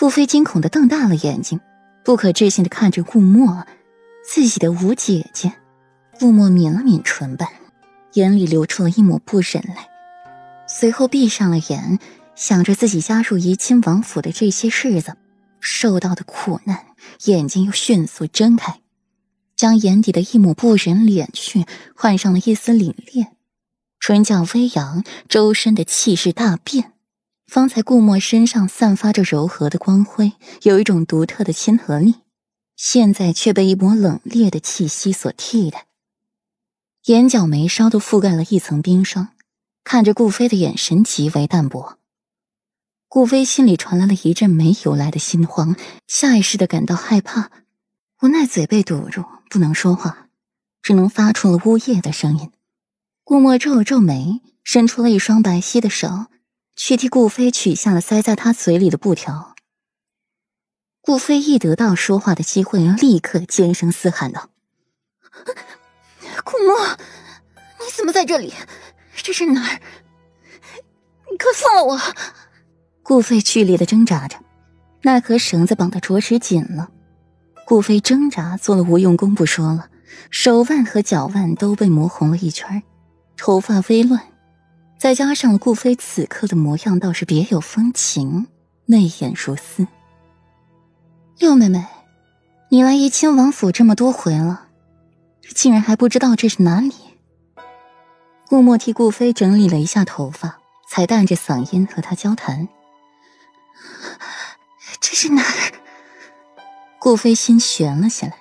顾飞惊恐的瞪大了眼睛，不可置信的看着顾墨，自己的五姐姐。顾墨抿了抿唇瓣，眼里流出了一抹不忍来，随后闭上了眼，想着自己加入怡亲王府的这些日子受到的苦难，眼睛又迅速睁开，将眼底的一抹不忍敛去，换上了一丝凛冽，唇角微扬，周身的气势大变。方才顾墨身上散发着柔和的光辉，有一种独特的亲和力，现在却被一抹冷冽的气息所替代。眼角眉梢都覆盖了一层冰霜，看着顾飞的眼神极为淡薄。顾飞心里传来了一阵没由来的心慌，下意识的感到害怕，无奈嘴被堵住，不能说话，只能发出了呜咽的声音。顾墨皱了皱眉，伸出了一双白皙的手。去替顾飞取下了塞在他嘴里的布条。顾飞一得到说话的机会，立刻尖声嘶喊道：“顾墨，你怎么在这里？这是哪儿？你快放了我！”顾飞剧烈的挣扎着，奈何绳子绑得着实紧了。顾飞挣扎做了无用功不说了，手腕和脚腕都被磨红了一圈，头发飞乱。再加上顾飞此刻的模样，倒是别有风情，媚眼如丝。六妹妹，你来怡亲王府这么多回了，竟然还不知道这是哪里？顾墨替顾飞整理了一下头发，才淡着嗓音和他交谈。这是哪儿？顾飞心悬了下来，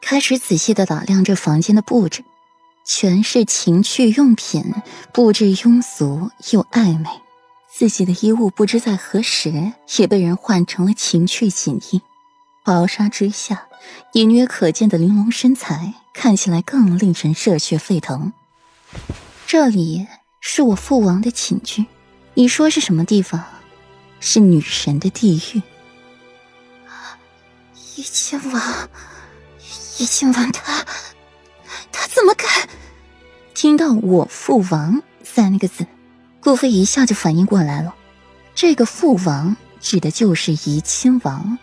开始仔细的打量这房间的布置。全是情趣用品，布置庸俗又暧昧。自己的衣物不知在何时也被人换成了情趣锦衣，薄纱之下，隐约可见的玲珑身材看起来更令人热血沸腾。这里是我父王的寝居，你说是什么地方？是女神的地狱。怡亲王，怡亲王他。他怎么敢？听到“我父王”三个字，顾飞一下就反应过来了。这个父王指的就是怡亲王。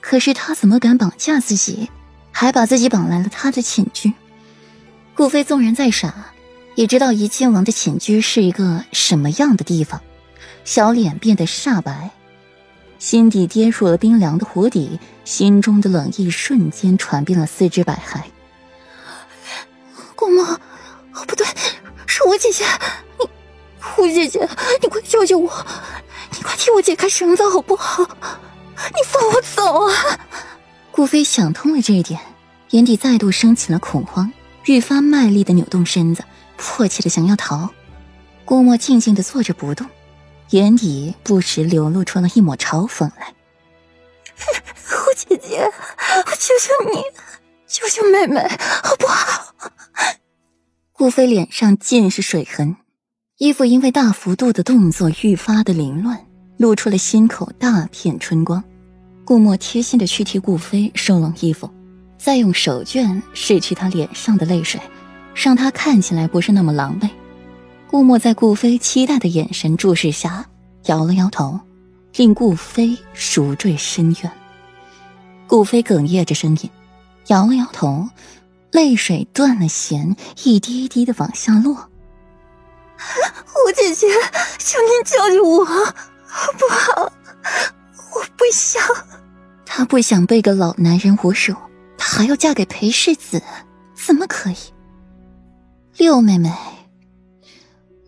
可是他怎么敢绑架自己，还把自己绑来了他的寝居？顾飞纵然再傻，也知道怡亲王的寝居是一个什么样的地方。小脸变得煞白，心底跌入了冰凉的湖底，心中的冷意瞬间传遍了四肢百骸。顾墨，哦不对，是我姐姐，你，胡姐姐，你快救救我，你快替我解开绳子好不好？你放我走啊！顾飞想通了这一点，眼底再度升起了恐慌，愈发卖力的扭动身子，迫切的想要逃。顾墨静静的坐着不动，眼底不时流露出了一抹嘲讽来。胡姐姐，我求求你，救救妹妹好不好？顾飞脸上尽是水痕，衣服因为大幅度的动作愈发的凌乱，露出了心口大片春光。顾墨贴心的去替顾飞收拢衣服，再用手绢拭去他脸上的泪水，让他看起来不是那么狼狈。顾墨在顾飞期待的眼神注视下，摇了摇头，令顾飞熟坠深渊。顾飞哽咽着声音，摇了摇头。泪水断了弦，一滴一滴的往下落。胡姐姐，求您救救我，好不好？我不想。她不想被个老男人侮辱，她还要嫁给裴世子，怎么可以？六妹妹，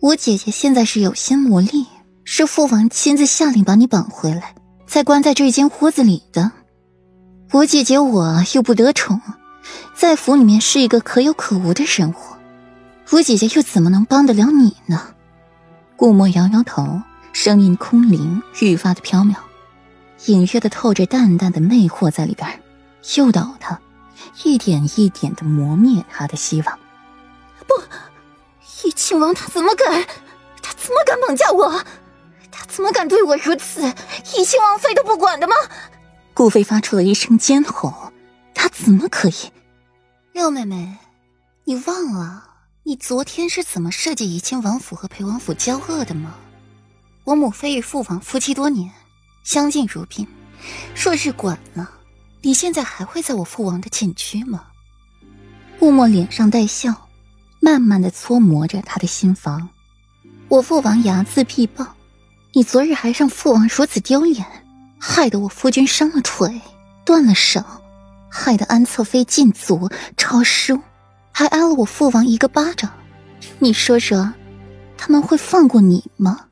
我姐姐现在是有心无力，是父王亲自下令把你绑回来，才关在这间屋子里的。我姐姐我又不得宠。在府里面是一个可有可无的人物，我姐姐又怎么能帮得了你呢？顾墨摇摇头，声音空灵，愈发的飘渺，隐约的透着淡淡的魅惑在里边，诱导他，一点一点的磨灭他的希望。不，怡亲王他怎么敢？他怎么敢绑架我？他怎么敢对我如此？怡亲王妃都不管的吗？顾飞发出了一声尖吼，他怎么可以？六妹妹，你忘了你昨天是怎么设计怡亲王府和裴王府交恶的吗？我母妃与父王夫妻多年，相敬如宾。若是管了，你现在还会在我父王的禁区吗？顾墨脸上带笑，慢慢的搓磨着他的心房。我父王睚眦必报，你昨日还让父王如此丢脸，害得我夫君伤了腿，断了手，害得安侧妃禁足抄书，还挨了我父王一个巴掌。你说说，他们会放过你吗？